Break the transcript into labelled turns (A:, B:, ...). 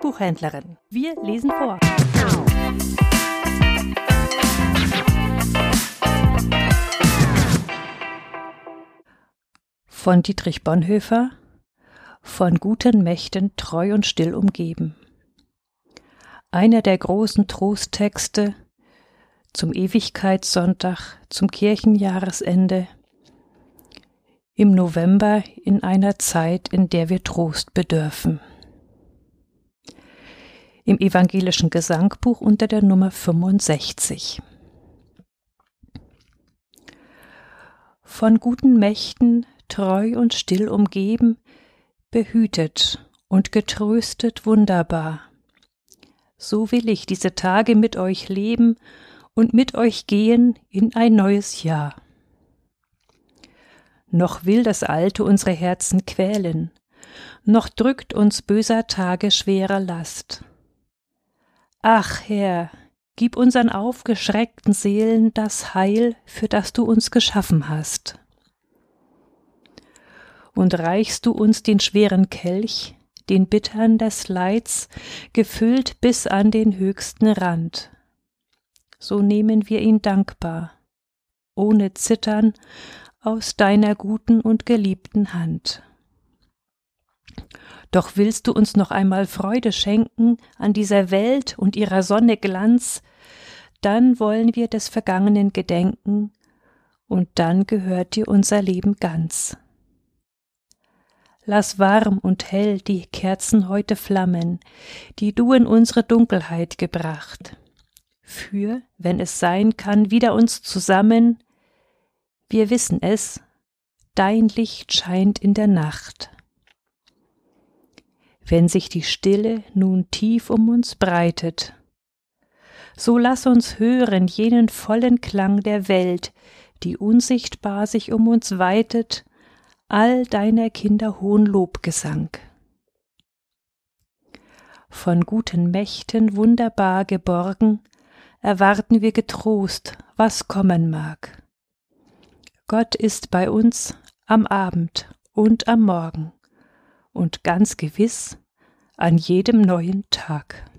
A: Buchhändlerin. Wir lesen vor. Von Dietrich Bonhoeffer Von guten Mächten treu und still umgeben. Einer der großen Trosttexte zum Ewigkeitssonntag, zum Kirchenjahresende im November in einer Zeit, in der wir Trost bedürfen. Im evangelischen Gesangbuch unter der Nummer 65. Von guten Mächten treu und still umgeben, behütet und getröstet wunderbar. So will ich diese Tage mit euch leben und mit euch gehen in ein neues Jahr. Noch will das Alte unsere Herzen quälen, noch drückt uns böser Tage schwere Last. Ach Herr, gib unseren aufgeschreckten Seelen das Heil, für das du uns geschaffen hast. Und reichst du uns den schweren Kelch, den bittern des Leids, gefüllt bis an den höchsten Rand. So nehmen wir ihn dankbar, ohne Zittern, aus deiner guten und geliebten Hand. Doch willst du uns noch einmal Freude schenken an dieser Welt und ihrer Sonne Glanz, dann wollen wir des Vergangenen gedenken, und dann gehört dir unser Leben ganz. Lass warm und hell die Kerzen heute flammen, die du in unsere Dunkelheit gebracht. Für, wenn es sein kann, wieder uns zusammen, wir wissen es, dein Licht scheint in der Nacht. Wenn sich die Stille nun tief um uns breitet, so lass uns hören jenen vollen Klang der Welt, die unsichtbar sich um uns weitet, all deiner Kinder hohen Lobgesang. Von guten Mächten wunderbar geborgen, erwarten wir getrost, was kommen mag. Gott ist bei uns am Abend und am Morgen und ganz gewiss an jedem neuen Tag.